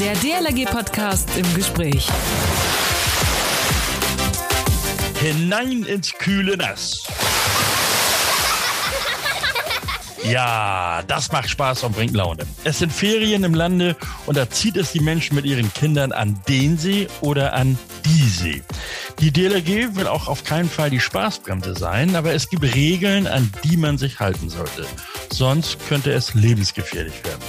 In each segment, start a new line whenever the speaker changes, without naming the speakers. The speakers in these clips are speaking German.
Der DLRG-Podcast im Gespräch.
Hinein ins kühle Nass. Ja, das macht Spaß und bringt Laune. Es sind Ferien im Lande und da zieht es die Menschen mit ihren Kindern an den See oder an die See. Die DLRG will auch auf keinen Fall die Spaßbremse sein, aber es gibt Regeln, an die man sich halten sollte. Sonst könnte es lebensgefährlich werden.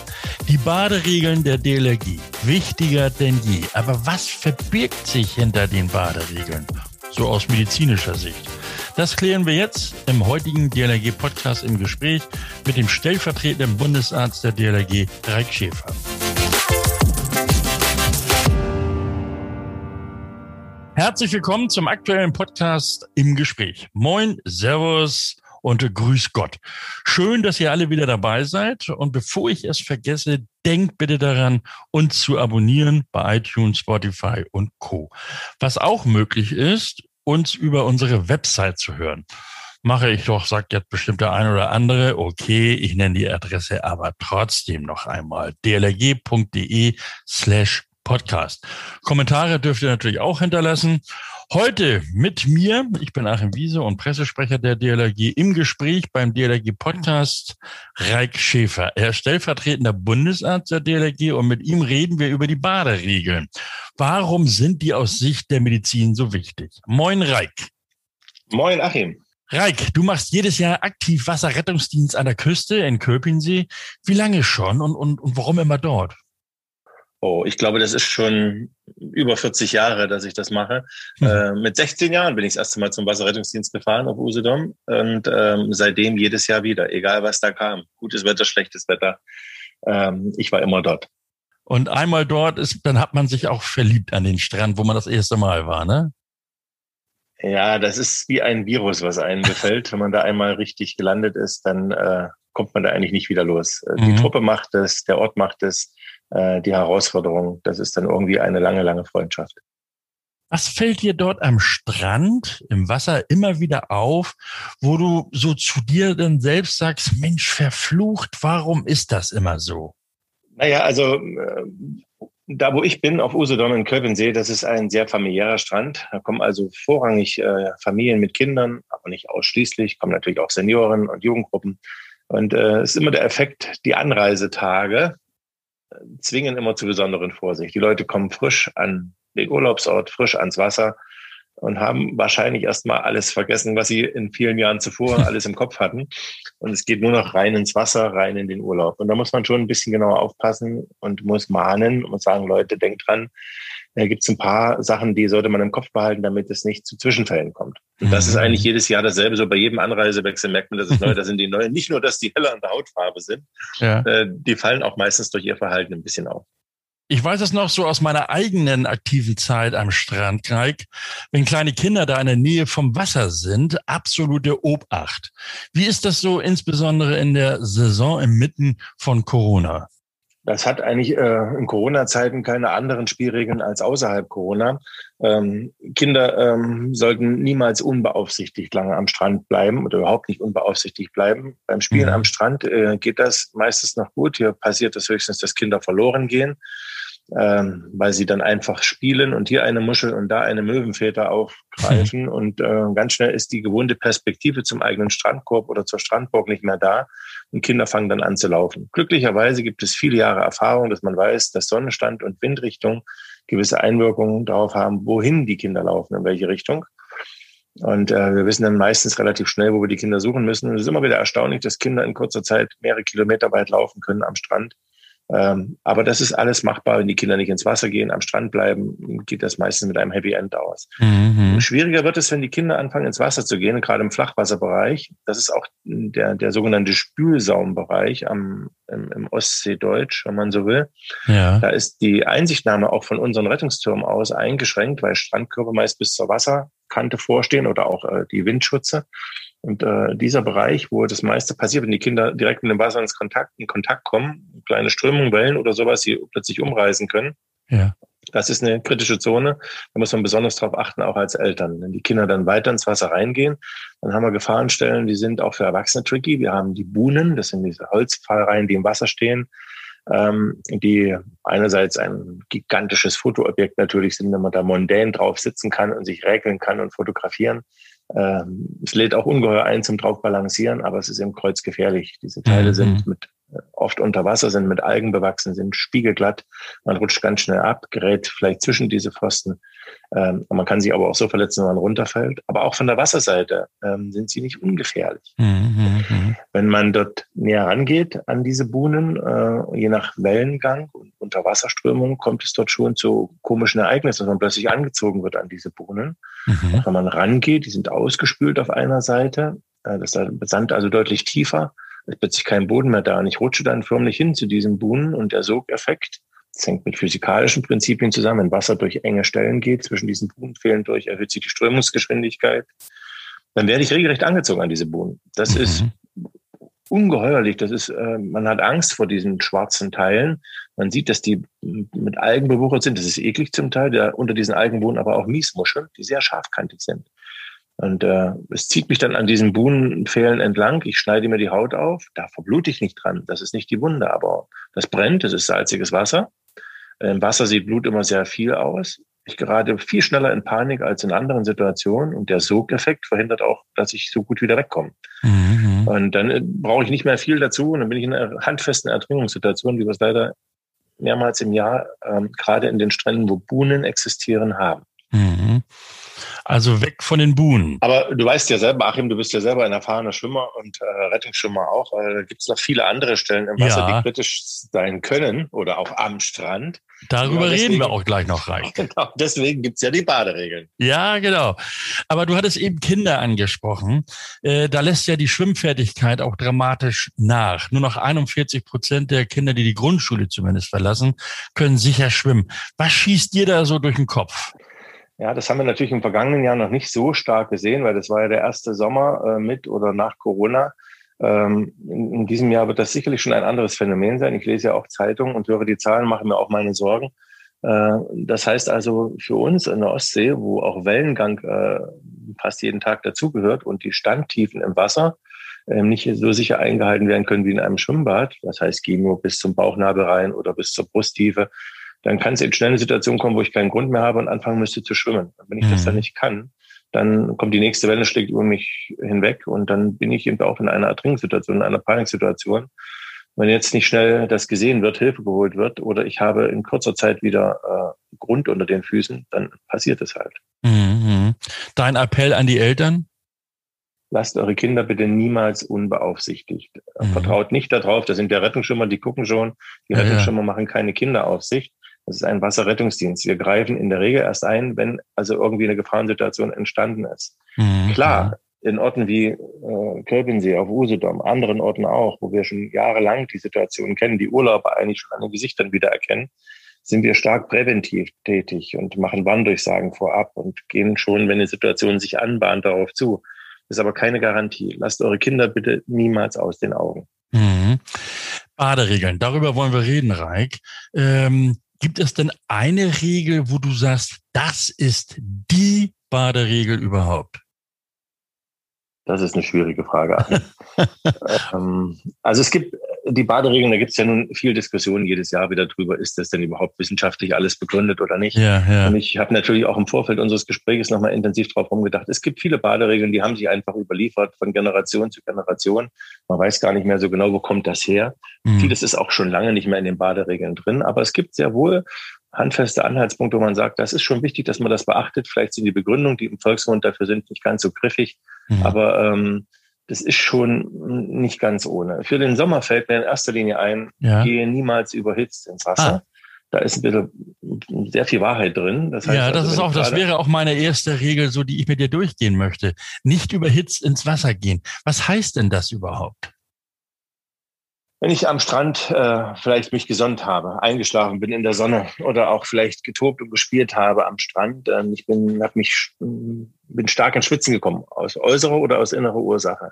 Die Baderegeln der DLRG, wichtiger denn je. Aber was verbirgt sich hinter den Baderegeln? So aus medizinischer Sicht. Das klären wir jetzt im heutigen DLRG-Podcast im Gespräch mit dem stellvertretenden Bundesarzt der DLRG, Reik Schäfer. Herzlich willkommen zum aktuellen Podcast im Gespräch. Moin, Servus und Grüß Gott. Schön, dass ihr alle wieder dabei seid. Und bevor ich es vergesse, denkt bitte daran, uns zu abonnieren bei iTunes, Spotify und Co. Was auch möglich ist, uns über unsere Website zu hören. Mache ich doch, sagt jetzt bestimmt der eine oder andere. Okay, ich nenne die Adresse aber trotzdem noch einmal. dlg.de slash Podcast. Kommentare dürft ihr natürlich auch hinterlassen. Heute mit mir, ich bin Achim Wiese und Pressesprecher der DLRG, im Gespräch beim DLRG Podcast Reik Schäfer. Er ist stellvertretender Bundesarzt der DLRG und mit ihm reden wir über die Baderegeln. Warum sind die aus Sicht der Medizin so wichtig? Moin Reik.
Moin Achim.
Reik, du machst jedes Jahr aktiv Wasserrettungsdienst an der Küste in Köpinsee. Wie lange schon und, und, und warum immer dort?
Oh, ich glaube, das ist schon über 40 Jahre, dass ich das mache. Mhm. Äh, mit 16 Jahren bin ich das erste Mal zum Wasserrettungsdienst gefahren auf Usedom und ähm, seitdem jedes Jahr wieder, egal was da kam. Gutes Wetter, schlechtes Wetter. Ähm, ich war immer dort.
Und einmal dort ist, dann hat man sich auch verliebt an den Strand, wo man das erste Mal war, ne?
Ja, das ist wie ein Virus, was einen befällt. Wenn man da einmal richtig gelandet ist, dann äh, kommt man da eigentlich nicht wieder los. Äh, die mhm. Truppe macht es, der Ort macht es äh, die Herausforderung. Das ist dann irgendwie eine lange, lange Freundschaft.
Was fällt dir dort am Strand, im Wasser immer wieder auf, wo du so zu dir dann selbst sagst, Mensch, verflucht, warum ist das immer so?
Naja, also äh, da wo ich bin, auf Usedom in Kölbensee, das ist ein sehr familiärer Strand. Da kommen also vorrangig äh, Familien mit Kindern, aber nicht ausschließlich, kommen natürlich auch Senioren und Jugendgruppen. Und äh, es äh, ist immer der Effekt, die Anreisetage, zwingen immer zu besonderen Vorsicht. Die Leute kommen frisch an den Urlaubsort, frisch ans Wasser und haben wahrscheinlich erstmal alles vergessen, was sie in vielen Jahren zuvor alles im Kopf hatten. Und es geht nur noch rein ins Wasser, rein in den Urlaub. Und da muss man schon ein bisschen genauer aufpassen und muss mahnen und sagen, Leute, denkt dran, da gibt es ein paar Sachen, die sollte man im Kopf behalten, damit es nicht zu Zwischenfällen kommt. Und das ist mhm. eigentlich jedes Jahr dasselbe. So bei jedem Anreisewechsel merkt man, dass es neu, da sind die neuen. Nicht nur, dass die heller an der Hautfarbe sind, ja. äh, die fallen auch meistens durch ihr Verhalten ein bisschen auf.
Ich weiß es noch so aus meiner eigenen aktiven Zeit am Strand, Greig. Wenn kleine Kinder da in der Nähe vom Wasser sind, absolute Obacht. Wie ist das so insbesondere in der Saison inmitten von Corona?
Das hat eigentlich äh, in Corona-Zeiten keine anderen Spielregeln als außerhalb Corona. Ähm, Kinder ähm, sollten niemals unbeaufsichtigt lange am Strand bleiben oder überhaupt nicht unbeaufsichtigt bleiben. Beim Spielen mhm. am Strand äh, geht das meistens noch gut. Hier passiert es höchstens, dass Kinder verloren gehen ähm, weil sie dann einfach spielen und hier eine Muschel und da eine Möwenfeder aufgreifen. und äh, ganz schnell ist die gewohnte Perspektive zum eigenen Strandkorb oder zur Strandburg nicht mehr da und Kinder fangen dann an zu laufen. Glücklicherweise gibt es viele Jahre Erfahrung, dass man weiß, dass Sonnenstand und Windrichtung gewisse Einwirkungen darauf haben, wohin die Kinder laufen, in welche Richtung. Und äh, wir wissen dann meistens relativ schnell, wo wir die Kinder suchen müssen. Und es ist immer wieder erstaunlich, dass Kinder in kurzer Zeit mehrere Kilometer weit laufen können am Strand ähm, aber das ist alles machbar, wenn die Kinder nicht ins Wasser gehen, am Strand bleiben, geht das meistens mit einem Happy End aus. Mhm. Schwieriger wird es, wenn die Kinder anfangen, ins Wasser zu gehen, gerade im Flachwasserbereich. Das ist auch der, der sogenannte Spülsaumbereich am, im, im Ostseedeutsch, wenn man so will. Ja. Da ist die Einsichtnahme auch von unseren Rettungstürmen aus eingeschränkt, weil Strandkörper meist bis zur Wasserkante vorstehen oder auch äh, die Windschutze. Und äh, dieser Bereich, wo das meiste passiert, wenn die Kinder direkt mit dem Wasser ins Kontakt, in Kontakt kommen, kleine Strömungen, Wellen oder sowas, die plötzlich umreißen können. Ja. Das ist eine kritische Zone. Da muss man besonders darauf achten, auch als Eltern. Wenn die Kinder dann weiter ins Wasser reingehen, dann haben wir Gefahrenstellen, die sind auch für Erwachsene tricky. Wir haben die Buhnen, das sind diese Holzpfahlereien, die im Wasser stehen. ähm, die einerseits ein gigantisches Fotoobjekt natürlich sind, wenn man da mondän drauf sitzen kann und sich räkeln kann und fotografieren. Ähm, es lädt auch ungeheuer ein zum drauf balancieren, aber es ist eben kreuzgefährlich. Diese Teile mhm. sind mit oft unter Wasser, sind mit Algen bewachsen, sind spiegelglatt. Man rutscht ganz schnell ab, gerät vielleicht zwischen diese Pfosten. Ähm, man kann sich aber auch so verletzen, wenn man runterfällt. Aber auch von der Wasserseite ähm, sind sie nicht ungefährlich. Mhm, mhm. Wenn man dort näher rangeht an diese Buhnen, äh, je nach Wellengang und Unterwasserströmung, kommt es dort schon zu komischen Ereignissen, dass man plötzlich angezogen wird an diese Buhnen. Mhm. Wenn man rangeht, die sind ausgespült auf einer Seite, äh, das Sand also deutlich tiefer ist plötzlich kein Boden mehr da. Und ich rutsche dann förmlich hin zu diesem Buhnen und der Sogeffekt, das hängt mit physikalischen Prinzipien zusammen. Wenn Wasser durch enge Stellen geht, zwischen diesen Buhnenfehlen durch, erhöht sich die Strömungsgeschwindigkeit. Dann werde ich regelrecht angezogen an diese Buhnen. Das mhm. ist ungeheuerlich. Das ist, äh, man hat Angst vor diesen schwarzen Teilen. Man sieht, dass die mit Algen bewuchert sind. Das ist eklig zum Teil. Der, unter diesen Algen wohnen aber auch Miesmuscheln, die sehr scharfkantig sind. Und äh, es zieht mich dann an diesen Buhnenpfählen entlang. Ich schneide mir die Haut auf. Da verblute ich nicht dran. Das ist nicht die Wunde, aber das brennt. Das ist salziges Wasser. Im Wasser sieht Blut immer sehr viel aus. Ich gerate viel schneller in Panik als in anderen Situationen. Und der Sogeffekt verhindert auch, dass ich so gut wieder wegkomme. Mhm. Und dann äh, brauche ich nicht mehr viel dazu. Und dann bin ich in einer handfesten Ertrinkungssituation, wie wir es leider mehrmals im Jahr, ähm, gerade in den Stränden, wo Buhnen existieren, haben. Mhm.
Also weg von den Buhnen.
Aber du weißt ja selber, Achim, du bist ja selber ein erfahrener Schwimmer und äh, Rettungsschwimmer auch. Äh, da gibt es noch viele andere Stellen im Wasser, ja. die kritisch sein können oder auch am Strand.
Darüber ja, deswegen, reden wir auch gleich noch rein.
Genau, deswegen gibt's ja die Baderegeln.
Ja, genau. Aber du hattest eben Kinder angesprochen. Äh, da lässt ja die Schwimmfertigkeit auch dramatisch nach. Nur noch 41 Prozent der Kinder, die die Grundschule zumindest verlassen, können sicher schwimmen. Was schießt dir da so durch den Kopf?
Ja, das haben wir natürlich im vergangenen Jahr noch nicht so stark gesehen, weil das war ja der erste Sommer äh, mit oder nach Corona. Ähm, in, in, diesem Jahr wird das sicherlich schon ein anderes Phänomen sein. Ich lese ja auch Zeitungen und höre die Zahlen, mache mir auch meine Sorgen. Äh, das heißt also für uns in der Ostsee, wo auch Wellengang äh, fast jeden Tag dazugehört und die Standtiefen im Wasser ähm, nicht so sicher eingehalten werden können wie in einem Schwimmbad, das heißt, gehen nur bis zum Bauchnabel rein oder bis zur Brusttiefe, dann kann es in schnell eine Situation kommen, wo ich keinen Grund mehr habe und anfangen müsste zu schwimmen. wenn ich mhm. das dann nicht kann, dann kommt die nächste Welle, schlägt über mich hinweg und dann bin ich eben auch in einer Ertrinksituation, in einer Paniksituation. Wenn jetzt nicht schnell das gesehen wird, Hilfe geholt wird oder ich habe in kurzer Zeit wieder äh, Grund unter den Füßen, dann passiert es halt.
Mhm. Dein Appell an die Eltern?
lasst eure Kinder bitte niemals unbeaufsichtigt. Mhm. Vertraut nicht darauf, das sind der Rettungsschimmer, die gucken schon. Die Rettungsschimmer ja. machen keine Kinderaufsicht. Das ist ein Wasserrettungsdienst. Wir greifen in der Regel erst ein, wenn also irgendwie eine Gefahrensituation entstanden ist. Mhm. Klar, in Orten wie äh, Kölbensee, auf Usedom, anderen Orten auch, wo wir schon jahrelang die Situation kennen, die Urlauber eigentlich schon an den Gesichtern wiedererkennen, sind wir stark präventiv tätig und machen Warndurchsagen vorab und gehen schon, wenn die Situation sich anbahnt, darauf zu. Das ist aber keine Garantie. Lasst eure Kinder bitte niemals aus den Augen.
Mhm. Baderegeln, darüber wollen wir reden, Reik. Ähm, Gibt es denn eine Regel, wo du sagst, das ist die Baderegel überhaupt?
Das ist eine schwierige Frage. ähm, also es gibt die Baderegeln, da gibt es ja nun viel Diskussion jedes Jahr wieder drüber, ist das denn überhaupt wissenschaftlich alles begründet oder nicht? Ja, ja. Und ich habe natürlich auch im Vorfeld unseres Gesprächs nochmal intensiv drauf rumgedacht. Es gibt viele Baderegeln, die haben sich einfach überliefert von Generation zu Generation. Man weiß gar nicht mehr so genau, wo kommt das her. Mhm. Vieles ist auch schon lange nicht mehr in den Baderegeln drin, aber es gibt sehr wohl handfeste Anhaltspunkte, wo man sagt, das ist schon wichtig, dass man das beachtet. Vielleicht sind die Begründungen, die im Volksmund dafür sind, nicht ganz so griffig, mhm. aber ähm, das ist schon nicht ganz ohne. Für den Sommer fällt mir in erster Linie ein, ja. gehe niemals überhitzt ins Wasser. Ah. Da ist ein bisschen sehr viel Wahrheit drin.
Das heißt ja, das also, ist auch, das wäre auch meine erste Regel, so die ich mit dir durchgehen möchte. Nicht überhitzt ins Wasser gehen. Was heißt denn das überhaupt?
wenn ich am Strand äh, vielleicht mich gesonnt habe, eingeschlafen bin in der Sonne oder auch vielleicht getobt und gespielt habe am Strand, äh, ich bin, hab mich, bin stark ins Schwitzen gekommen, aus äußerer oder aus innerer Ursache,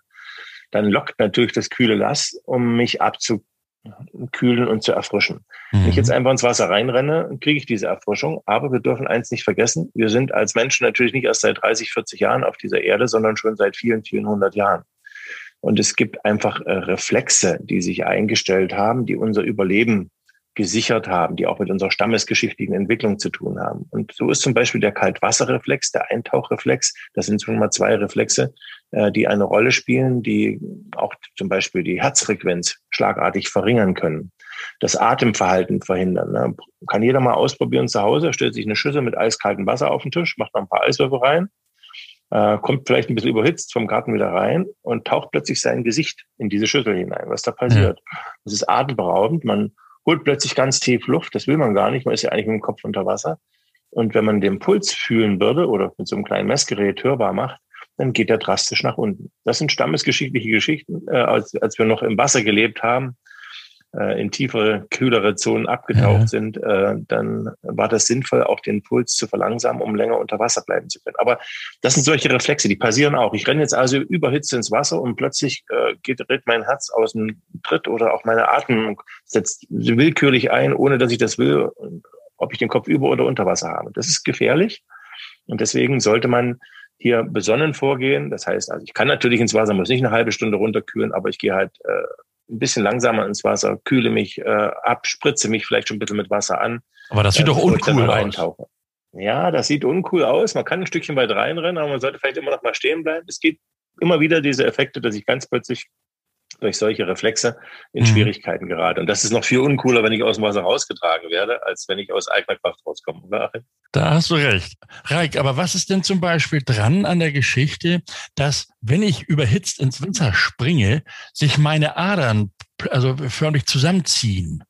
dann lockt natürlich das kühle Lass, um mich abzukühlen und zu erfrischen. Mhm. Wenn ich jetzt einfach ins Wasser reinrenne, kriege ich diese Erfrischung. Aber wir dürfen eins nicht vergessen, wir sind als Menschen natürlich nicht erst seit 30, 40 Jahren auf dieser Erde, sondern schon seit vielen, vielen hundert Jahren. Und es gibt einfach äh, Reflexe, die sich eingestellt haben, die unser Überleben gesichert haben, die auch mit unserer stammesgeschichtlichen Entwicklung zu tun haben. Und so ist zum Beispiel der Kaltwasserreflex, der Eintauchreflex, das sind schon mal zwei Reflexe, äh, die eine Rolle spielen, die auch zum Beispiel die Herzfrequenz schlagartig verringern können, das Atemverhalten verhindern. Ne? Kann jeder mal ausprobieren zu Hause, stellt sich eine Schüssel mit eiskaltem Wasser auf den Tisch, macht noch ein paar Eiswürfel rein, äh, kommt vielleicht ein bisschen überhitzt vom Garten wieder rein und taucht plötzlich sein Gesicht in diese Schüssel hinein. Was da passiert? Ja. Das ist atemberaubend. Man holt plötzlich ganz tief Luft. Das will man gar nicht. Man ist ja eigentlich mit dem Kopf unter Wasser. Und wenn man den Puls fühlen würde oder mit so einem kleinen Messgerät hörbar macht, dann geht er drastisch nach unten. Das sind stammesgeschichtliche Geschichten. Äh, als, als wir noch im Wasser gelebt haben, äh, in tiefere, kühlere Zonen abgetaucht ja. sind, äh, dann war das sinnvoll, auch den Puls zu verlangsamen, um länger unter Wasser bleiben zu können. Aber das sind solche Reflexe, die passieren auch. Ich renne jetzt also überhitzt ins Wasser und plötzlich äh, geht ritt mein Herz aus dem Tritt oder auch meine Atmung setzt willkürlich ein, ohne dass ich das will, ob ich den Kopf über oder unter Wasser habe. Das ist gefährlich und deswegen sollte man hier besonnen vorgehen. Das heißt, also ich kann natürlich ins Wasser, muss nicht eine halbe Stunde runterkühlen, aber ich gehe halt äh, ein bisschen langsamer ins Wasser, kühle mich äh, ab, spritze mich vielleicht schon ein bisschen mit Wasser an.
Aber das sieht äh, doch uncool aus.
Ja, das sieht uncool aus. Man kann ein Stückchen weit reinrennen, aber man sollte vielleicht immer noch mal stehen bleiben. Es gibt immer wieder diese Effekte, dass ich ganz plötzlich durch solche Reflexe in mhm. Schwierigkeiten gerate. Und das ist noch viel uncooler, wenn ich aus dem Wasser rausgetragen werde, als wenn ich aus eigener Kraft rauskomme.
Da hast du recht. Reik, aber was ist denn zum Beispiel dran an der Geschichte, dass wenn ich überhitzt ins Wasser springe, sich meine Adern also förmlich zusammenziehen?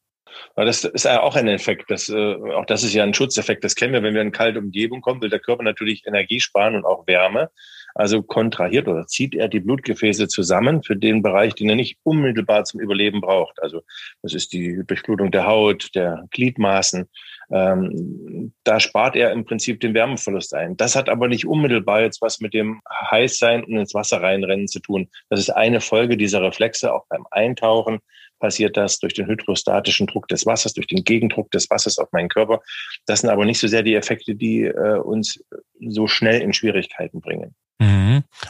Das ist ja auch ein Effekt. Das, äh, auch das ist ja ein Schutzeffekt. Das kennen wir, wenn wir in eine kalte Umgebung kommen, will der Körper natürlich Energie sparen und auch Wärme. Also kontrahiert oder zieht er die Blutgefäße zusammen für den Bereich, den er nicht unmittelbar zum Überleben braucht. Also das ist die Durchblutung der Haut, der Gliedmaßen. Ähm, da spart er im Prinzip den Wärmeverlust ein. Das hat aber nicht unmittelbar jetzt was mit dem Heißsein und ins Wasser reinrennen zu tun. Das ist eine Folge dieser Reflexe. Auch beim Eintauchen passiert das durch den hydrostatischen Druck des Wassers, durch den Gegendruck des Wassers auf meinen Körper. Das sind aber nicht so sehr die Effekte, die äh, uns so schnell in Schwierigkeiten bringen.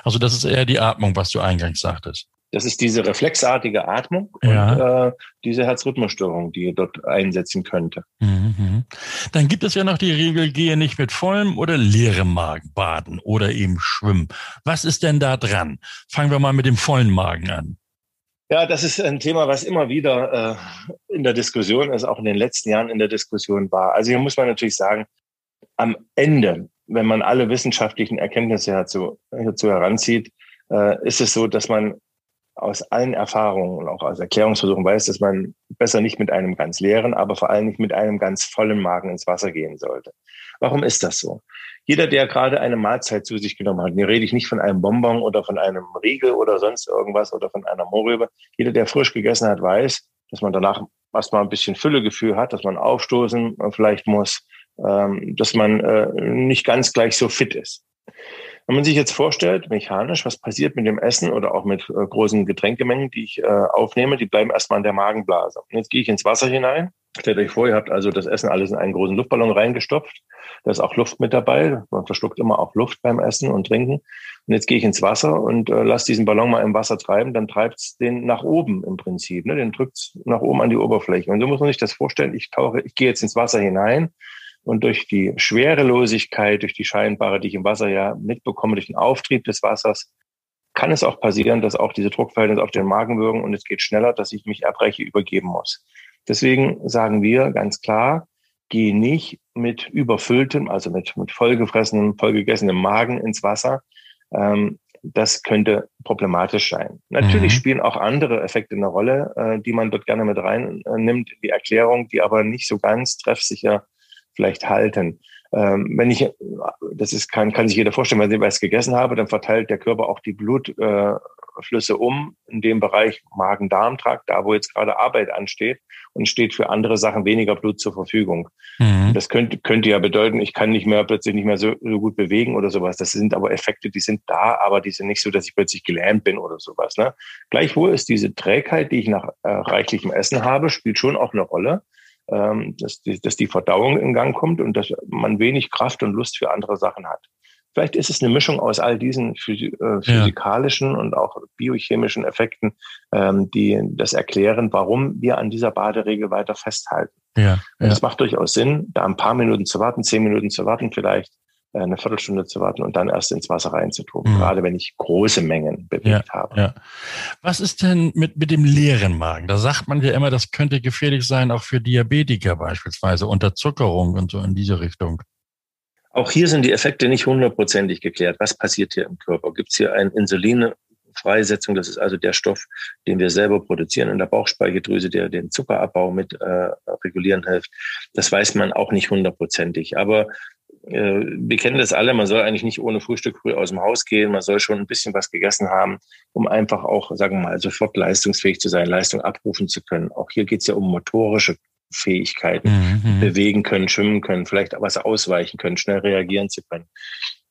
Also das ist eher die Atmung, was du eingangs sagtest.
Das ist diese reflexartige Atmung ja. und äh, diese Herzrhythmusstörung, die dort einsetzen könnte.
Mhm. Dann gibt es ja noch die Regel, gehe nicht mit vollem oder leerem Magen baden oder eben schwimmen. Was ist denn da dran? Fangen wir mal mit dem vollen Magen an.
Ja, das ist ein Thema, was immer wieder äh, in der Diskussion ist, auch in den letzten Jahren in der Diskussion war. Also hier muss man natürlich sagen, am Ende wenn man alle wissenschaftlichen Erkenntnisse dazu, dazu heranzieht, äh, ist es so, dass man aus allen Erfahrungen und auch aus Erklärungsversuchen weiß, dass man besser nicht mit einem ganz leeren, aber vor allem nicht mit einem ganz vollen Magen ins Wasser gehen sollte. Warum ist das so? Jeder, der gerade eine Mahlzeit zu sich genommen hat, hier rede ich nicht von einem Bonbon oder von einem Riegel oder sonst irgendwas oder von einer Mohrrübe. Jeder, der frisch gegessen hat, weiß, dass man danach erstmal ein bisschen Füllegefühl hat, dass man aufstoßen vielleicht muss, ähm, dass man äh, nicht ganz gleich so fit ist. Wenn man sich jetzt vorstellt, mechanisch, was passiert mit dem Essen oder auch mit äh, großen Getränkemengen, die ich äh, aufnehme, die bleiben erstmal in der Magenblase. Und jetzt gehe ich ins Wasser hinein. Stellt euch vor, ihr habt also das Essen alles in einen großen Luftballon reingestopft. Da ist auch Luft mit dabei. Man verschluckt immer auch Luft beim Essen und Trinken. Und jetzt gehe ich ins Wasser und äh, lasse diesen Ballon mal im Wasser treiben. Dann treibt es den nach oben im Prinzip. Ne? Den drückt nach oben an die Oberfläche. Und so muss man sich das vorstellen. Ich tauche, ich gehe jetzt ins Wasser hinein und durch die Schwerelosigkeit, durch die scheinbare, die ich im Wasser ja mitbekomme, durch den Auftrieb des Wassers, kann es auch passieren, dass auch diese Druckverhältnisse auf den Magen wirken und es geht schneller, dass ich mich erbreche, übergeben muss. Deswegen sagen wir ganz klar, geh nicht mit überfülltem, also mit, mit vollgefressenem, vollgegessenem Magen ins Wasser. Ähm, das könnte problematisch sein. Natürlich mhm. spielen auch andere Effekte eine Rolle, äh, die man dort gerne mit reinnimmt, die Erklärung, die aber nicht so ganz treffsicher vielleicht halten. Ähm, wenn ich, das ist, kann, kann sich jeder vorstellen, wenn ich was gegessen habe, dann verteilt der Körper auch die Blutflüsse äh, um in dem Bereich Magen-Darm-Trakt, da wo jetzt gerade Arbeit ansteht und steht für andere Sachen weniger Blut zur Verfügung. Mhm. Das könnte, könnte ja bedeuten, ich kann nicht mehr plötzlich nicht mehr so, so, gut bewegen oder sowas. Das sind aber Effekte, die sind da, aber die sind nicht so, dass ich plötzlich gelähmt bin oder sowas. Ne? Gleichwohl ist diese Trägheit, die ich nach äh, reichlichem Essen habe, spielt schon auch eine Rolle ähm, dass, die, dass die Verdauung in Gang kommt und dass man wenig Kraft und Lust für andere Sachen hat. Vielleicht ist es eine Mischung aus all diesen äh, physikalischen ja. und auch biochemischen Effekten, ähm, die das erklären, warum wir an dieser Baderegel weiter festhalten. Ja, und es macht durchaus Sinn, da ein paar Minuten zu warten, zehn Minuten zu warten vielleicht, eine Viertelstunde zu warten und dann erst ins Wasser reinzutun, mhm. gerade wenn ich große Mengen bewegt ja, habe. Ja.
Was ist denn mit, mit dem leeren Magen? Da sagt man ja immer, das könnte gefährlich sein, auch für Diabetiker beispielsweise, Unterzuckerung und so in diese Richtung.
Auch hier sind die Effekte nicht hundertprozentig geklärt. Was passiert hier im Körper? Gibt es hier ein Insulin, Freisetzung. Das ist also der Stoff, den wir selber produzieren in der Bauchspeicheldrüse, der den Zuckerabbau mit äh, regulieren hilft. Das weiß man auch nicht hundertprozentig. Aber äh, wir kennen das alle, man soll eigentlich nicht ohne Frühstück früh aus dem Haus gehen, man soll schon ein bisschen was gegessen haben, um einfach auch, sagen wir mal, sofort leistungsfähig zu sein, Leistung abrufen zu können. Auch hier geht es ja um motorische Fähigkeiten, mhm, mhm. bewegen können, schwimmen können, vielleicht was ausweichen können, schnell reagieren zu können.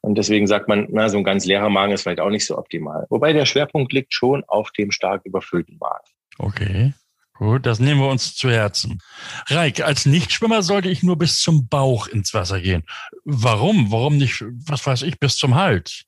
Und deswegen sagt man, na, so ein ganz leerer Magen ist vielleicht auch nicht so optimal. Wobei der Schwerpunkt liegt schon auf dem stark überfüllten Magen.
Okay. Gut, das nehmen wir uns zu Herzen. Reik, als Nichtschwimmer sollte ich nur bis zum Bauch ins Wasser gehen. Warum? Warum nicht, was weiß ich, bis zum Hals?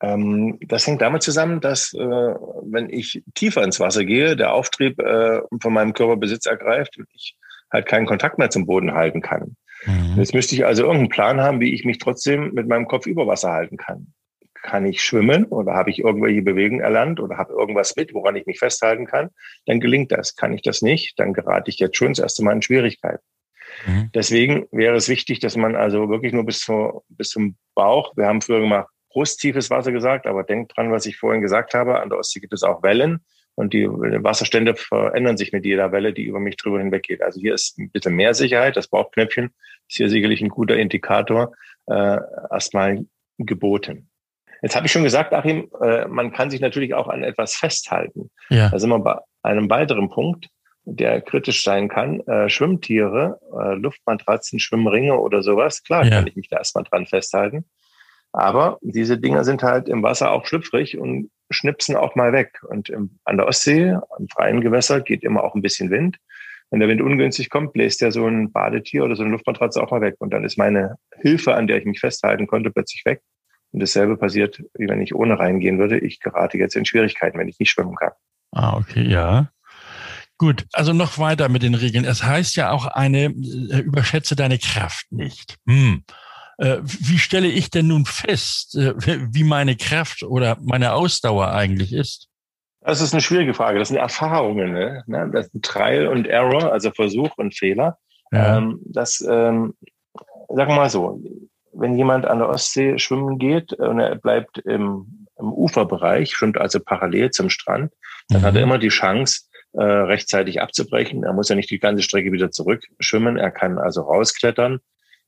Ähm, das hängt damit zusammen, dass äh, wenn ich tiefer ins Wasser gehe, der Auftrieb äh, von meinem Körper Besitz ergreift und ich halt keinen Kontakt mehr zum Boden halten kann. Mhm. Jetzt müsste ich also irgendeinen Plan haben, wie ich mich trotzdem mit meinem Kopf über Wasser halten kann. Kann ich schwimmen oder habe ich irgendwelche Bewegungen erlernt oder habe irgendwas mit, woran ich mich festhalten kann? Dann gelingt das. Kann ich das nicht, dann gerate ich jetzt schon das erste Mal in Schwierigkeiten. Mhm. Deswegen wäre es wichtig, dass man also wirklich nur bis, zu, bis zum Bauch, wir haben früher mal brusttiefes Wasser gesagt, aber denkt dran, was ich vorhin gesagt habe, an der Ostsee gibt es auch Wellen und die Wasserstände verändern sich mit jeder Welle, die über mich drüber hinweggeht. Also hier ist ein bisschen mehr Sicherheit. Das Bauchknöpfchen ist hier sicherlich ein guter Indikator, äh, erstmal geboten. Jetzt habe ich schon gesagt, Achim, äh, man kann sich natürlich auch an etwas festhalten. Ja. Da sind wir bei einem weiteren Punkt, der kritisch sein kann. Äh, Schwimmtiere, äh, Luftmatratzen, Schwimmringe oder sowas, klar ja. kann ich mich da erstmal dran festhalten. Aber diese Dinger sind halt im Wasser auch schlüpfrig und schnipsen auch mal weg. Und im, an der Ostsee, am freien Gewässer, geht immer auch ein bisschen Wind. Wenn der Wind ungünstig kommt, bläst ja so ein Badetier oder so eine Luftmatratze auch mal weg. Und dann ist meine Hilfe, an der ich mich festhalten konnte, plötzlich weg. Und dasselbe passiert, wie wenn ich ohne reingehen würde. Ich gerate jetzt in Schwierigkeiten, wenn ich nicht schwimmen kann.
Ah, okay, ja. Gut, also noch weiter mit den Regeln. Es heißt ja auch eine, äh, überschätze deine Kraft nicht. Hm. Äh, wie stelle ich denn nun fest, äh, wie meine Kraft oder meine Ausdauer eigentlich ist?
Das ist eine schwierige Frage. Das sind Erfahrungen. Ne? Das ist Trial und Error, also Versuch und Fehler. Ja. Ähm, das, ähm, sagen wir mal so, wenn jemand an der Ostsee schwimmen geht und er bleibt im, im Uferbereich, schwimmt also parallel zum Strand, dann mhm. hat er mhm. immer die Chance, äh, rechtzeitig abzubrechen. Er muss ja nicht die ganze Strecke wieder zurückschwimmen. Er kann also rausklettern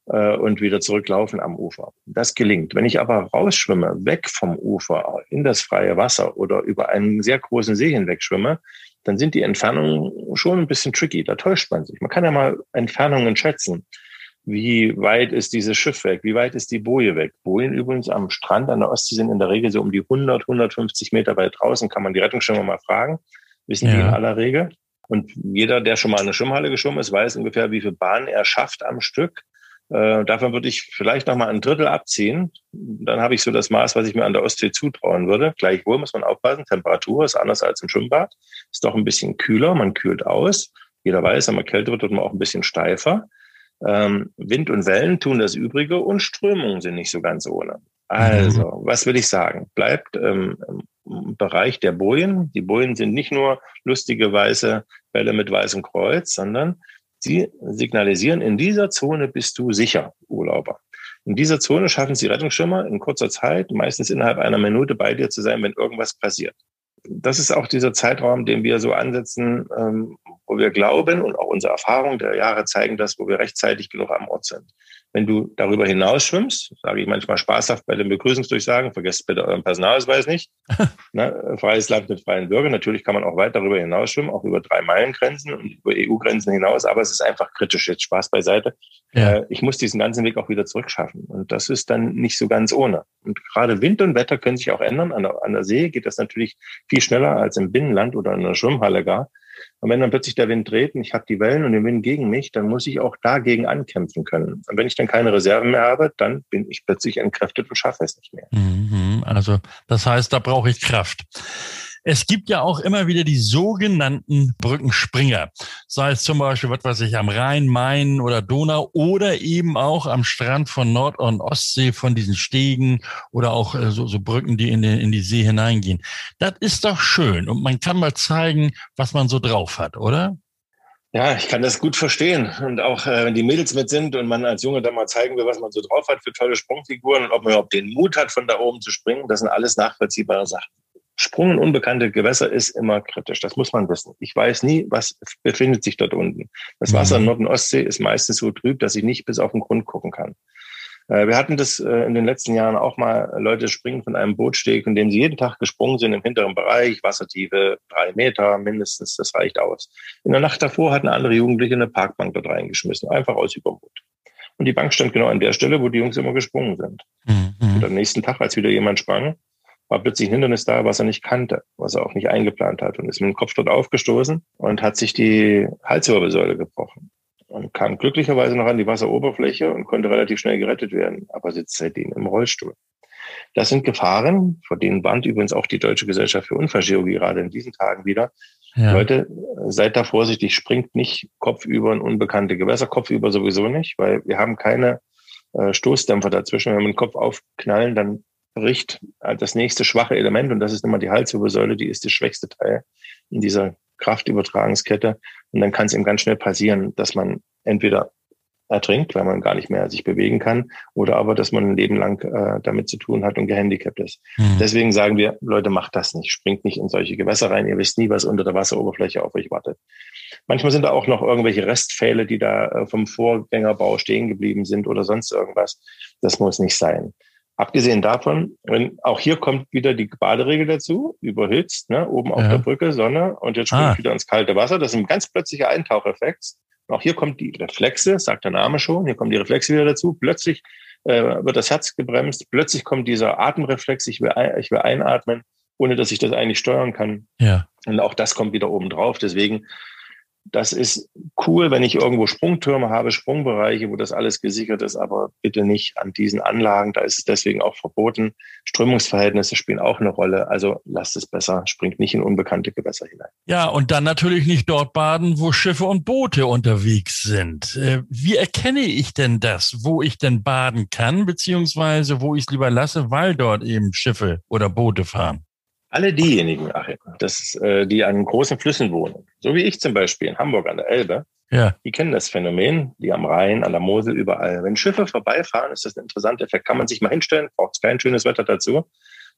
äh, und wieder zurücklaufen am Ufer. Das gelingt. Wenn ich aber rausschwimme, weg vom Ufer in das freie Wasser oder über einen sehr großen See hinweg schwimme, dann sind die Entfernungen schon ein bisschen tricky. Da täuscht man sich. Man kann ja mal Entfernungen schätzen. Wie weit ist dieses Schiff weg? Wie weit ist die Boje weg? Bojen übrigens am Strand an der Ostsee sind in der Regel so um die 100, 150 Meter weit draußen. Kann man die Rettungsschwimmer mal fragen. Wissen ja. die in aller Regel. Und jeder, der schon mal in eine Schwimmhalle geschwommen ist, weiß ungefähr, wie viel Bahn er schafft am Stück. Äh, davon würde ich vielleicht noch mal ein Drittel abziehen. Dann habe ich so das Maß, was ich mir an der Ostsee zutrauen würde. Gleichwohl muss man aufpassen, Temperatur ist anders als im Schwimmbad. Ist doch ein bisschen kühler, man kühlt aus. Jeder weiß, wenn man kälter wird, wird man auch ein bisschen steifer. Ähm, Wind und Wellen tun das Übrige und Strömungen sind nicht so ganz ohne. Also, mhm. was will ich sagen? Bleibt ähm, im Bereich der Bojen. Die Bojen sind nicht nur lustige weiße Bälle mit weißem Kreuz, sondern Sie signalisieren, in dieser Zone bist du sicher, Urlauber. In dieser Zone schaffen Sie Rettungsschirmer in kurzer Zeit, meistens innerhalb einer Minute bei dir zu sein, wenn irgendwas passiert. Das ist auch dieser Zeitraum, den wir so ansetzen, ähm, wo wir glauben und auch unsere Erfahrungen der Jahre zeigen das, wo wir rechtzeitig genug am Ort sind. Wenn du darüber hinaus schwimmst, sage ich manchmal spaßhaft bei den Begrüßungsdurchsagen, vergesst bitte euren Personalausweis nicht. ne, freies Land mit freien Bürgern. Natürlich kann man auch weit darüber hinaus schwimmen, auch über drei Meilengrenzen und über EU-Grenzen hinaus, aber es ist einfach kritisch jetzt Spaß beiseite. Ja. Äh, ich muss diesen ganzen Weg auch wieder zurückschaffen. Und das ist dann nicht so ganz ohne. Und gerade Wind und Wetter können sich auch ändern. An der, an der See geht das natürlich viel schneller als im Binnenland oder in der Schwimmhalle gar. Und wenn dann plötzlich der Wind dreht und ich habe die Wellen und den Wind gegen mich, dann muss ich auch dagegen ankämpfen können. Und wenn ich dann keine Reserven mehr habe, dann bin ich plötzlich entkräftet und schaffe es nicht mehr.
Mhm, also das heißt, da brauche ich Kraft. Es gibt ja auch immer wieder die sogenannten Brückenspringer. Sei es zum Beispiel, was weiß ich, am Rhein, Main oder Donau oder eben auch am Strand von Nord- und Ostsee von diesen Stegen oder auch äh, so, so Brücken, die in, den, in die See hineingehen. Das ist doch schön und man kann mal zeigen, was man so drauf hat, oder?
Ja, ich kann das gut verstehen. Und auch äh, wenn die Mädels mit sind und man als Junge dann mal zeigen will, was man so drauf hat für tolle Sprungfiguren und ob man überhaupt den Mut hat, von da oben zu springen, das sind alles nachvollziehbare Sachen. Sprung in unbekannte Gewässer ist immer kritisch. Das muss man wissen. Ich weiß nie, was befindet sich dort unten. Das Wasser in mhm. Nord- und Ostsee ist meistens so trüb, dass ich nicht bis auf den Grund gucken kann. Äh, wir hatten das äh, in den letzten Jahren auch mal, Leute springen von einem Bootsteg, in dem sie jeden Tag gesprungen sind im hinteren Bereich, Wassertiefe drei Meter mindestens, das reicht aus. In der Nacht davor hatten andere Jugendliche eine Parkbank dort reingeschmissen, einfach aus Übermut. Und die Bank stand genau an der Stelle, wo die Jungs immer gesprungen sind. Mhm. Und am nächsten Tag, als wieder jemand sprang, war plötzlich ein Hindernis da, was er nicht kannte, was er auch nicht eingeplant hat und ist mit dem Kopf dort aufgestoßen und hat sich die Halswirbelsäule gebrochen und kam glücklicherweise noch an die Wasseroberfläche und konnte relativ schnell gerettet werden, aber sitzt seitdem im Rollstuhl. Das sind Gefahren, vor denen warnt übrigens auch die Deutsche Gesellschaft für Unfallchirurgie gerade in diesen Tagen wieder. Ja. Leute, seid da vorsichtig, springt nicht kopfüber in unbekannte Gewässer, kopfüber sowieso nicht, weil wir haben keine äh, Stoßdämpfer dazwischen. Wenn wir den Kopf aufknallen, dann bricht das nächste schwache Element und das ist immer die Halswirbelsäule, die ist das schwächste Teil in dieser Kraftübertragungskette. Und dann kann es eben ganz schnell passieren, dass man entweder ertrinkt, weil man gar nicht mehr sich bewegen kann, oder aber, dass man ein Leben lang äh, damit zu tun hat und gehandicapt ist. Mhm. Deswegen sagen wir, Leute, macht das nicht, springt nicht in solche Gewässer rein, ihr wisst nie, was unter der Wasseroberfläche auf euch wartet. Manchmal sind da auch noch irgendwelche Restpfähle, die da äh, vom Vorgängerbau stehen geblieben sind oder sonst irgendwas. Das muss nicht sein. Abgesehen davon, wenn, auch hier kommt wieder die Baderegel dazu, überhitzt, ne, oben auf ja. der Brücke, Sonne und jetzt springt ah. wieder ins kalte Wasser. Das ist ein ganz plötzlicher Eintaucheffekt. Auch hier kommt die Reflexe, sagt der Name schon, hier kommen die Reflexe wieder dazu. Plötzlich äh, wird das Herz gebremst, plötzlich kommt dieser Atemreflex, ich will, ich will einatmen, ohne dass ich das eigentlich steuern kann. Ja. Und auch das kommt wieder oben drauf. Deswegen das ist cool, wenn ich irgendwo Sprungtürme habe, Sprungbereiche, wo das alles gesichert ist, aber bitte nicht an diesen Anlagen. Da ist es deswegen auch verboten. Strömungsverhältnisse spielen auch eine Rolle. Also lasst es besser, springt nicht in unbekannte Gewässer hinein.
Ja, und dann natürlich nicht dort baden, wo Schiffe und Boote unterwegs sind. Äh, wie erkenne ich denn das, wo ich denn baden kann, beziehungsweise wo ich es lieber lasse, weil dort eben Schiffe oder Boote fahren?
Alle diejenigen, Achim, das, äh, die an großen Flüssen wohnen, so wie ich zum Beispiel in Hamburg an der Elbe, ja. die kennen das Phänomen, die am Rhein, an der Mosel, überall. Wenn Schiffe vorbeifahren, ist das ein interessanter Effekt. Kann man sich mal hinstellen, braucht es kein schönes Wetter dazu.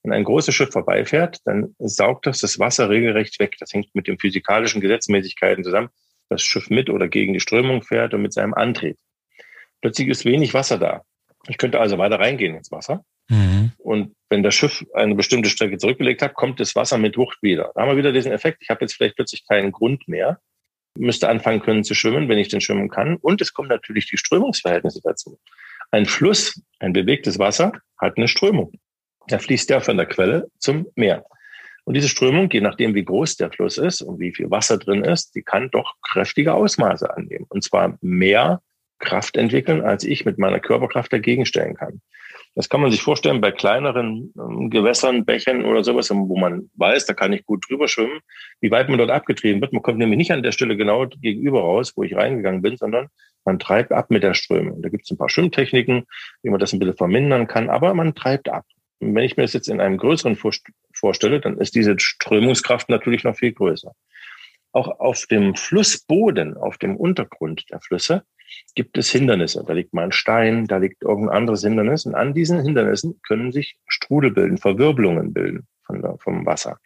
Wenn ein großes Schiff vorbeifährt, dann saugt das das Wasser regelrecht weg. Das hängt mit den physikalischen Gesetzmäßigkeiten zusammen. Das Schiff mit oder gegen die Strömung fährt und mit seinem Antrieb. Plötzlich ist wenig Wasser da. Ich könnte also weiter reingehen ins Wasser. Mhm. Und wenn das Schiff eine bestimmte Strecke zurückgelegt hat, kommt das Wasser mit Wucht wieder. Da haben wir wieder diesen Effekt. Ich habe jetzt vielleicht plötzlich keinen Grund mehr, müsste anfangen können zu schwimmen, wenn ich denn schwimmen kann. Und es kommen natürlich die Strömungsverhältnisse dazu. Ein Fluss, ein bewegtes Wasser hat eine Strömung. Da fließt ja von der Quelle zum Meer. Und diese Strömung, je nachdem, wie groß der Fluss ist und wie viel Wasser drin ist, die kann doch kräftige Ausmaße annehmen. Und zwar mehr Kraft entwickeln, als ich mit meiner Körperkraft dagegen stellen kann. Das kann man sich vorstellen bei kleineren ähm, Gewässern, Bächen oder sowas, wo man weiß, da kann ich gut drüber schwimmen, wie weit man dort abgetrieben wird. Man kommt nämlich nicht an der Stelle genau gegenüber raus, wo ich reingegangen bin, sondern man treibt ab mit der Strömung. Da gibt es ein paar Schwimmtechniken, wie man das ein bisschen vermindern kann, aber man treibt ab. Und wenn ich mir das jetzt in einem größeren vorstelle, dann ist diese Strömungskraft natürlich noch viel größer. Auch auf dem Flussboden, auf dem Untergrund der Flüsse, gibt es Hindernisse. Da liegt mal ein Stein, da liegt irgendein anderes Hindernis. Und an diesen Hindernissen können sich Strudel bilden, Verwirbelungen bilden von der, vom Wasser.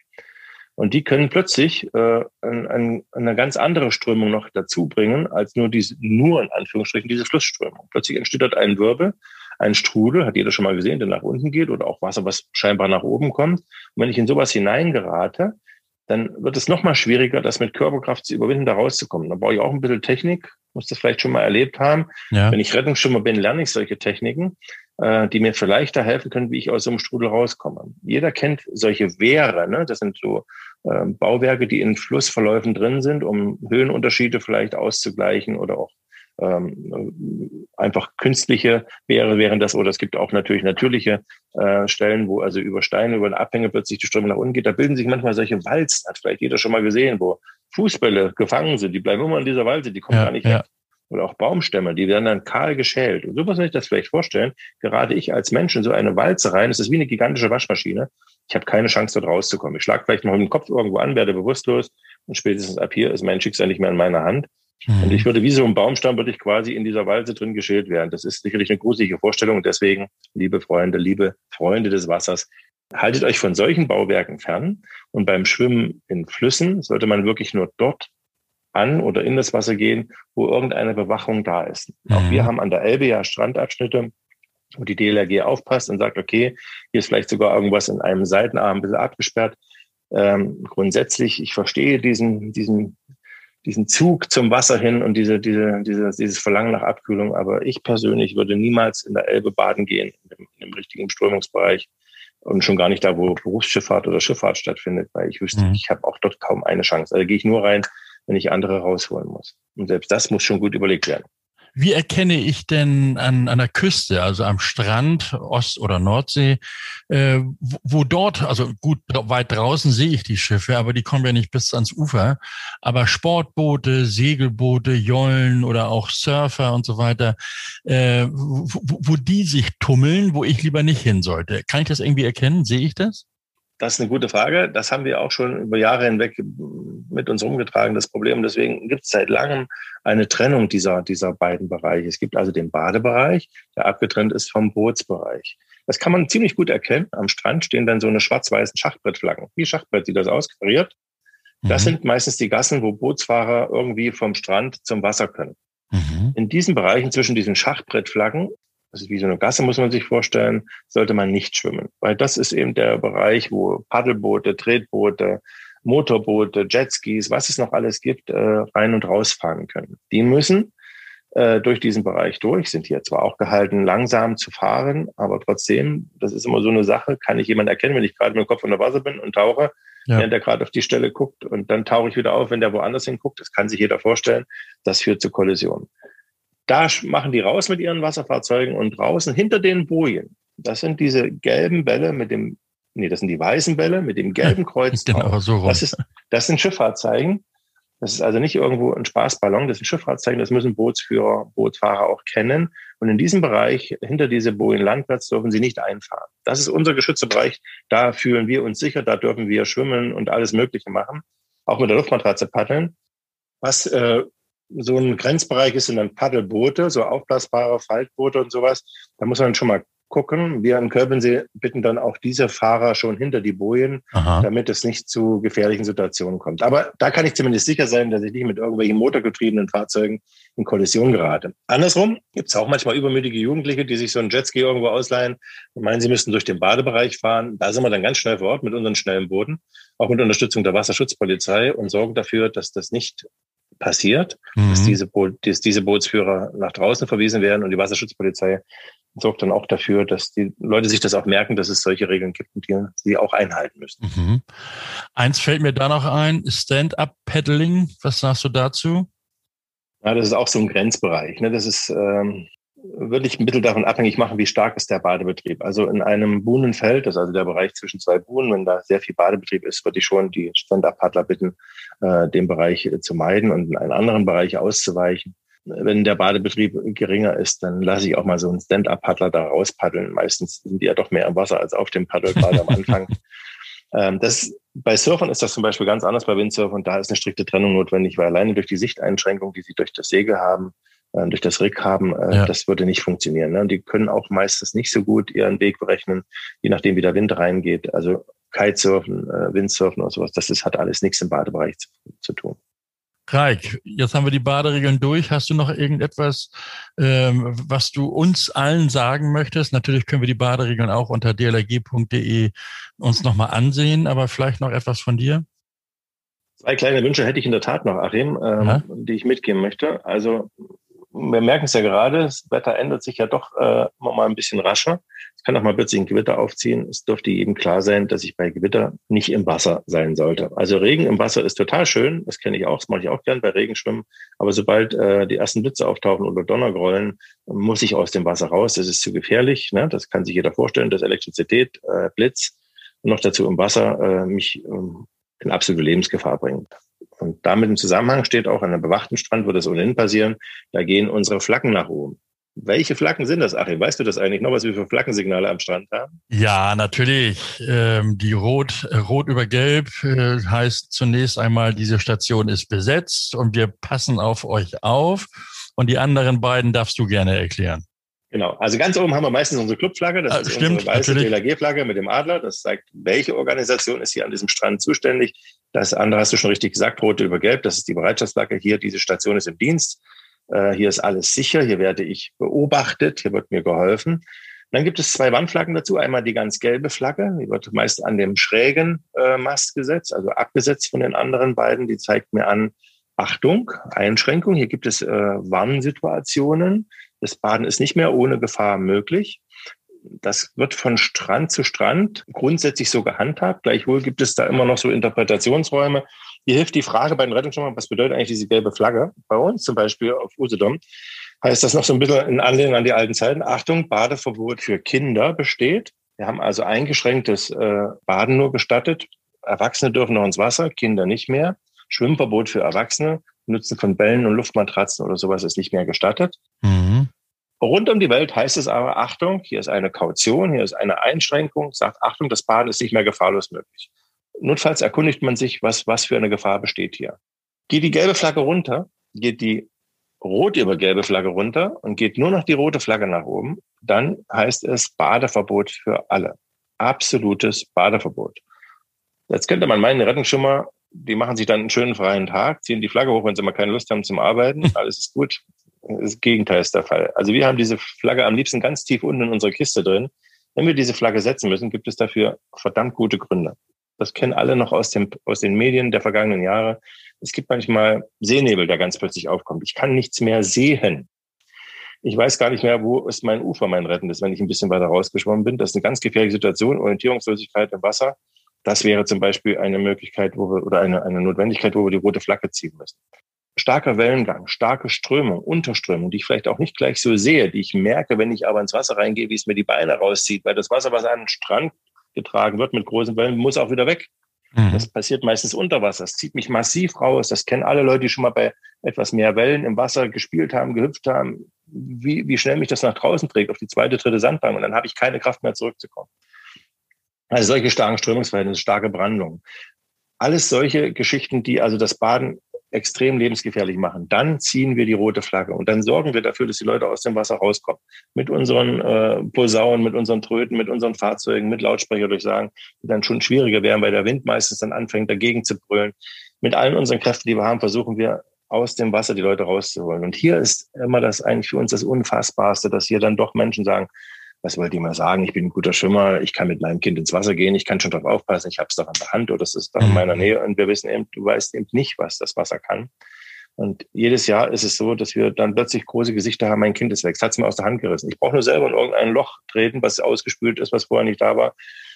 Und die können plötzlich äh, ein, ein, eine ganz andere Strömung noch dazu bringen, als nur diese, nur in Anführungsstrichen diese Flussströmung. Plötzlich entsteht dort ein Wirbel, ein Strudel, hat jeder schon mal gesehen, der nach unten geht oder auch Wasser, was scheinbar nach oben kommt. Und wenn ich in sowas hineingerate, dann wird es noch mal schwieriger, das mit Körperkraft zu überwinden, da rauszukommen. Da brauche ich auch ein bisschen Technik, muss das vielleicht schon mal erlebt haben. Ja. Wenn ich Rettungsschwimmer bin, lerne ich solche Techniken, äh, die mir vielleicht da helfen können, wie ich aus so einem Strudel rauskomme. Jeder kennt solche Wehre, ne? das sind so äh, Bauwerke, die in Flussverläufen drin sind, um Höhenunterschiede vielleicht auszugleichen oder auch ähm, einfach künstliche wäre, wären das, oder es gibt auch natürlich natürliche äh, Stellen, wo also über Steine, über eine Abhänge plötzlich die Strömung nach unten geht. Da bilden sich manchmal solche Walzen, hat vielleicht jeder schon mal gesehen, wo Fußbälle gefangen sind, die bleiben immer in dieser Walze, die kommen ja, gar nicht ja. weg. Oder auch Baumstämme, die werden dann kahl geschält. Und so muss man sich das vielleicht vorstellen. Gerade ich als Mensch in so eine Walze rein, es ist wie eine gigantische Waschmaschine. Ich habe keine Chance, dort rauszukommen. Ich schlage vielleicht noch mit dem Kopf irgendwo an, werde bewusstlos und spätestens ab hier ist mein Schicksal nicht mehr in meiner Hand. Mhm. Und ich würde wie so ein Baumstamm, würde ich quasi in dieser Walze drin geschält werden. Das ist sicherlich eine gruselige Vorstellung. Und deswegen, liebe Freunde, liebe Freunde des Wassers, haltet euch von solchen Bauwerken fern. Und beim Schwimmen in Flüssen sollte man wirklich nur dort an oder in das Wasser gehen, wo irgendeine Bewachung da ist. Mhm. Auch wir haben an der Elbe ja Strandabschnitte, wo die DLRG aufpasst und sagt, okay, hier ist vielleicht sogar irgendwas in einem Seitenarm ein bisschen abgesperrt. Ähm, grundsätzlich, ich verstehe diesen, diesen diesen Zug zum Wasser hin und diese, diese, diese, dieses Verlangen nach Abkühlung. Aber ich persönlich würde niemals in der Elbe baden gehen, in dem, in dem richtigen Strömungsbereich und schon gar nicht da, wo Berufsschifffahrt oder Schifffahrt stattfindet, weil ich wüsste, mhm. ich habe auch dort kaum eine Chance. Also gehe ich nur rein, wenn ich andere rausholen muss. Und selbst das muss schon gut überlegt werden.
Wie erkenne ich denn an, an der Küste, also am Strand, Ost- oder Nordsee, äh, wo, wo dort, also gut, weit draußen sehe ich die Schiffe, aber die kommen ja nicht bis ans Ufer. Aber Sportboote, Segelboote, Jollen oder auch Surfer und so weiter, äh, wo, wo die sich tummeln, wo ich lieber nicht hin sollte. Kann ich das irgendwie erkennen? Sehe ich das?
Das ist eine gute Frage. Das haben wir auch schon über Jahre hinweg mit uns umgetragen, das Problem. Deswegen gibt es seit langem eine Trennung dieser, dieser beiden Bereiche. Es gibt also den Badebereich, der abgetrennt ist vom Bootsbereich. Das kann man ziemlich gut erkennen. Am Strand stehen dann so eine schwarz-weißen Schachbrettflaggen. Wie Schachbrett sieht das aus, kariert. Das mhm. sind meistens die Gassen, wo Bootsfahrer irgendwie vom Strand zum Wasser können. Mhm. In diesen Bereichen zwischen diesen Schachbrettflaggen das ist wie so eine Gasse, muss man sich vorstellen, sollte man nicht schwimmen. Weil das ist eben der Bereich, wo Paddelboote, Tretboote, Motorboote, Jetskis, was es noch alles gibt, äh, rein und rausfahren können. Die müssen äh, durch diesen Bereich durch, sind hier zwar auch gehalten, langsam zu fahren, aber trotzdem, das ist immer so eine Sache, kann ich jemand erkennen, wenn ich gerade mit dem Kopf unter Wasser bin und tauche, ja. während der gerade auf die Stelle guckt und dann tauche ich wieder auf, wenn der woanders hinguckt. Das kann sich jeder vorstellen. Das führt zu Kollisionen. Da machen die raus mit ihren Wasserfahrzeugen und draußen hinter den Bojen, das sind diese gelben Bälle mit dem, nee, das sind die weißen Bälle mit dem gelben Kreuz.
genau, so rum.
Das, ist, das sind Schifffahrtzeichen. Das ist also nicht irgendwo ein Spaßballon, das sind Schifffahrtzeichen, das müssen Bootsführer, Bootsfahrer auch kennen. Und in diesem Bereich, hinter diese Bojen Landplatz, dürfen sie nicht einfahren. Das ist unser geschützter Bereich. Da fühlen wir uns sicher, da dürfen wir schwimmen und alles Mögliche machen. Auch mit der Luftmatratze paddeln. Was äh, so ein Grenzbereich ist, sind dann Paddelboote, so aufblasbare Faltboote und sowas. Da muss man schon mal gucken. Wir an Kölbensee bitten dann auch diese Fahrer schon hinter die Bojen, Aha. damit es nicht zu gefährlichen Situationen kommt. Aber da kann ich zumindest sicher sein, dass ich nicht mit irgendwelchen motorgetriebenen Fahrzeugen in Kollision gerate. Andersrum gibt es auch manchmal übermütige Jugendliche, die sich so ein Jetski irgendwo ausleihen und meinen, sie müssten durch den Badebereich fahren. Da sind wir dann ganz schnell vor Ort mit unseren schnellen Booten, auch mit Unterstützung der Wasserschutzpolizei und sorgen dafür, dass das nicht passiert, mhm. dass, diese dass diese Bootsführer nach draußen verwiesen werden und die Wasserschutzpolizei sorgt dann auch dafür, dass die Leute sich das auch merken, dass es solche Regeln gibt und die sie auch einhalten müssen. Mhm.
Eins fällt mir da noch ein, Stand-up-Paddling. Was sagst du dazu?
Ja, das ist auch so ein Grenzbereich. Ne? Das ist, ähm, würde ich ein bisschen davon abhängig machen, wie stark ist der Badebetrieb. Also in einem Buhnenfeld, das ist also der Bereich zwischen zwei Buhnen, wenn da sehr viel Badebetrieb ist, würde ich schon die Stand-Up-Paddler bitten, äh, den Bereich äh, zu meiden und in einen anderen Bereich auszuweichen. Wenn der Badebetrieb geringer ist, dann lasse ich auch mal so einen Stand-Up-Paddler da rauspaddeln. Meistens sind die ja doch mehr im Wasser als auf dem Paddel, gerade am Anfang. Ähm, das, bei Surfern ist das zum Beispiel ganz anders bei Windsurfern. Da ist eine strikte Trennung notwendig, weil alleine durch die Sichteinschränkung, die sie durch das Segel haben, durch das Rig haben, äh, ja. das würde nicht funktionieren. Ne? Und die können auch meistens nicht so gut ihren Weg berechnen, je nachdem, wie der Wind reingeht. Also Kitesurfen, äh, Windsurfen oder sowas, das ist, hat alles nichts im Badebereich zu, zu tun.
Reik, jetzt haben wir die Baderegeln durch. Hast du noch irgendetwas, ähm, was du uns allen sagen möchtest? Natürlich können wir die Baderegeln auch unter dlg.de uns nochmal ansehen, aber vielleicht noch etwas von dir?
Zwei kleine Wünsche hätte ich in der Tat noch, Achim, ähm, ja? die ich mitgeben möchte. Also wir merken es ja gerade, das Wetter ändert sich ja doch äh, immer mal ein bisschen rascher. Es kann auch mal plötzlich ein Gewitter aufziehen. Es dürfte jedem klar sein, dass ich bei Gewitter nicht im Wasser sein sollte. Also Regen im Wasser ist total schön. Das kenne ich auch. Das mache ich auch gern bei Regenschwimmen. Aber sobald äh, die ersten Blitze auftauchen oder Donnergrollen, muss ich aus dem Wasser raus. Das ist zu gefährlich. Ne? Das kann sich jeder vorstellen, dass Elektrizität, äh, Blitz und noch dazu im Wasser äh, mich äh, in absolute Lebensgefahr bringt. Und damit im Zusammenhang steht auch an einem bewachten Strand, wird das ohnehin passieren, da gehen unsere Flaggen nach oben. Welche Flaggen sind das, Achim? Weißt du das eigentlich noch, was wir für Flaggensignale am Strand haben?
Ja, natürlich. Ähm, die Rot, Rot über Gelb äh, heißt zunächst einmal, diese Station ist besetzt und wir passen auf euch auf. Und die anderen beiden darfst du gerne erklären.
Genau. Also ganz oben haben wir meistens unsere Clubflagge. Das ah, ist
stimmt,
unsere weiße DLRG-Flagge mit dem Adler. Das zeigt, welche Organisation ist hier an diesem Strand zuständig. Das andere hast du schon richtig gesagt, rote über gelb. Das ist die Bereitschaftsflagge. Hier, diese Station ist im Dienst. Äh, hier ist alles sicher. Hier werde ich beobachtet. Hier wird mir geholfen. Dann gibt es zwei Wandflaggen dazu. Einmal die ganz gelbe Flagge. Die wird meist an dem schrägen äh, Mast gesetzt, also abgesetzt von den anderen beiden. Die zeigt mir an, Achtung, Einschränkung. Hier gibt es äh, Warnsituationen. Das Baden ist nicht mehr ohne Gefahr möglich. Das wird von Strand zu Strand grundsätzlich so gehandhabt. Gleichwohl gibt es da immer noch so Interpretationsräume. Hier hilft die Frage bei den Rettungsschwimmern, was bedeutet eigentlich diese gelbe Flagge? Bei uns zum Beispiel auf Usedom heißt das noch so ein bisschen in Anlehnung an die alten Zeiten. Achtung, Badeverbot für Kinder besteht. Wir haben also eingeschränktes äh, Baden nur gestattet. Erwachsene dürfen noch ins Wasser, Kinder nicht mehr. Schwimmverbot für Erwachsene. Nutzen von Bällen und Luftmatratzen oder sowas ist nicht mehr gestattet. Mhm. Rund um die Welt heißt es aber, Achtung, hier ist eine Kaution, hier ist eine Einschränkung, sagt, Achtung, das Baden ist nicht mehr gefahrlos möglich. Notfalls erkundigt man sich, was, was für eine Gefahr besteht hier. Geht die gelbe Flagge runter, geht die rot über gelbe Flagge runter und geht nur noch die rote Flagge nach oben, dann heißt es Badeverbot für alle. Absolutes Badeverbot. Jetzt könnte man meinen, Rettungsschimmer die machen sich dann einen schönen freien Tag, ziehen die Flagge hoch, wenn sie mal keine Lust haben zum Arbeiten. Alles ist gut. Das Gegenteil ist der Fall. Also wir haben diese Flagge am liebsten ganz tief unten in unserer Kiste drin. Wenn wir diese Flagge setzen müssen, gibt es dafür verdammt gute Gründe. Das kennen alle noch aus, dem, aus den Medien der vergangenen Jahre. Es gibt manchmal Seenebel, der ganz plötzlich aufkommt. Ich kann nichts mehr sehen. Ich weiß gar nicht mehr, wo ist mein Ufer, mein rettendes, wenn ich ein bisschen weiter rausgeschwommen bin. Das ist eine ganz gefährliche Situation, Orientierungslosigkeit im Wasser. Das wäre zum Beispiel eine Möglichkeit, wo wir, oder eine, eine Notwendigkeit, wo wir die rote Flagge ziehen müssen. Starker Wellengang, starke Strömung, Unterströmung, die ich vielleicht auch nicht gleich so sehe, die ich merke, wenn ich aber ins Wasser reingehe, wie es mir die Beine rauszieht, weil das Wasser, was an den Strand getragen wird mit großen Wellen, muss auch wieder weg. Mhm. Das passiert meistens unter Wasser. Das zieht mich massiv raus. Das kennen alle Leute, die schon mal bei etwas mehr Wellen im Wasser gespielt haben, gehüpft haben, wie, wie schnell mich das nach draußen trägt, auf die zweite, dritte Sandbank. Und dann habe ich keine Kraft mehr zurückzukommen. Also solche starken Strömungsverhältnisse, starke Brandungen. Alles solche Geschichten, die also das Baden extrem lebensgefährlich machen. Dann ziehen wir die rote Flagge und dann sorgen wir dafür, dass die Leute aus dem Wasser rauskommen. Mit unseren äh, Posaunen, mit unseren Tröten, mit unseren Fahrzeugen, mit Lautsprecher durchsagen, die dann schon schwieriger werden, weil der Wind meistens dann anfängt, dagegen zu brüllen. Mit allen unseren Kräften, die wir haben, versuchen wir aus dem Wasser die Leute rauszuholen. Und hier ist immer das eigentlich für uns das Unfassbarste, dass hier dann doch Menschen sagen, was wollt ihr mal sagen? Ich bin ein guter Schwimmer, ich kann mit meinem Kind ins Wasser gehen, ich kann schon darauf aufpassen, ich habe es doch an der Hand oder es ist doch in meiner mhm. Nähe und wir wissen eben, du weißt eben nicht, was das Wasser kann. Und jedes Jahr ist es so, dass wir dann plötzlich große Gesichter haben, mein Kind ist weg, es hat es mir aus der Hand gerissen. Ich brauche nur selber in irgendein Loch treten, was ausgespült ist, was vorher nicht da war,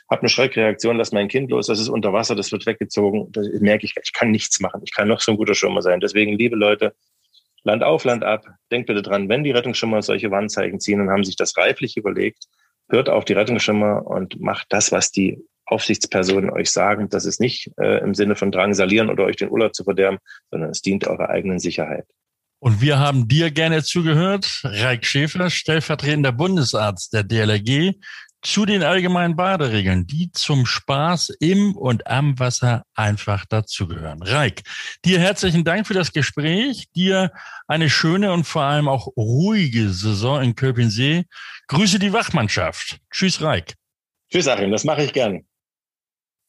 habe eine Schreckreaktion, lass mein Kind los, das ist unter Wasser, das wird weggezogen, das merke ich, ich kann nichts machen, ich kann noch so ein guter Schwimmer sein. Deswegen, liebe Leute, Land auf, Land ab. Denkt bitte dran, wenn die Rettungsschimmer solche Warnzeichen ziehen und haben sich das reiflich überlegt, hört auf die Rettungsschimmer und macht das, was die Aufsichtspersonen euch sagen. Das ist nicht äh, im Sinne von drangsalieren oder euch den Urlaub zu verderben, sondern es dient eurer eigenen Sicherheit.
Und wir haben dir gerne zugehört, Reik Schäfer, stellvertretender Bundesarzt der DLRG, zu den allgemeinen Baderegeln, die zum Spaß im und am Wasser einfach dazugehören. Reik, dir herzlichen Dank für das Gespräch, dir eine schöne und vor allem auch ruhige Saison in Köpensee. Grüße die Wachmannschaft. Tschüss, Reik.
Tschüss, Achim, das mache ich gern.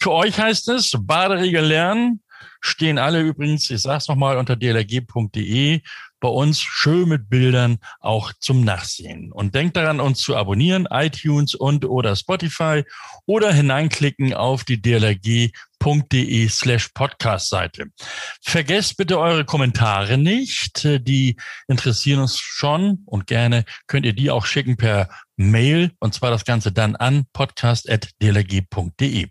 Für euch heißt es, Baderegel lernen, stehen alle übrigens, ich sag's nochmal, unter dlg.de bei uns schön mit Bildern auch zum Nachsehen. Und denkt daran, uns zu abonnieren, iTunes und oder Spotify oder hineinklicken auf die dlrg.de slash podcast Seite. Vergesst bitte eure Kommentare nicht. Die interessieren uns schon und gerne könnt ihr die auch schicken per Mail und zwar das Ganze dann an podcast.dlrg.de.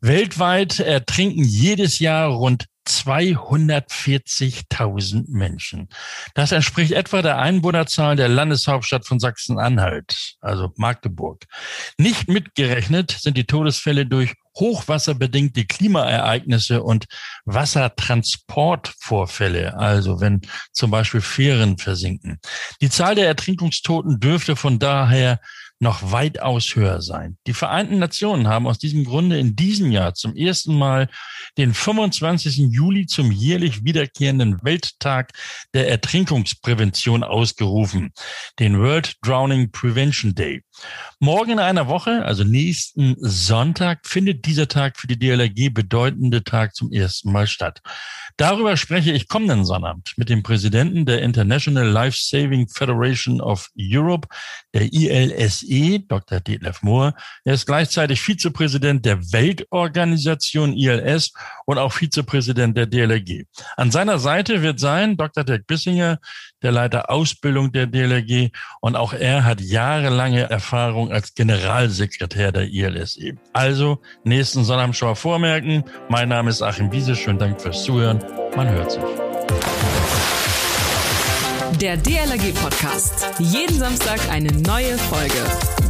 Weltweit ertrinken jedes Jahr rund 240.000 Menschen. Das entspricht etwa der Einwohnerzahl der Landeshauptstadt von Sachsen-Anhalt, also Magdeburg. Nicht mitgerechnet sind die Todesfälle durch hochwasserbedingte Klimaereignisse und Wassertransportvorfälle, also wenn zum Beispiel Fähren versinken. Die Zahl der Ertrinkungstoten dürfte von daher noch weitaus höher sein. Die Vereinten Nationen haben aus diesem Grunde in diesem Jahr zum ersten Mal den 25. Juli zum jährlich wiederkehrenden Welttag der Ertrinkungsprävention ausgerufen, den World Drowning Prevention Day. Morgen in einer Woche, also nächsten Sonntag, findet dieser Tag für die DLRG bedeutende Tag zum ersten Mal statt. Darüber spreche ich kommenden Sonnabend mit dem Präsidenten der International Life Saving Federation of Europe, der ILSE, Dr. Detlef Mohr. Er ist gleichzeitig Vizepräsident der Weltorganisation ILS und auch Vizepräsident der DLRG. An seiner Seite wird sein Dr. Dirk Bissinger, der Leiter Ausbildung der DLRG und auch er hat jahrelange Erfahrung als Generalsekretär der ILSE. Also nächsten Sonnabend schon mal vormerken. Mein Name ist Achim Wiese. Schönen Dank fürs Zuhören. Man hört sich.
Der DLRG Podcast. Jeden Samstag eine neue Folge.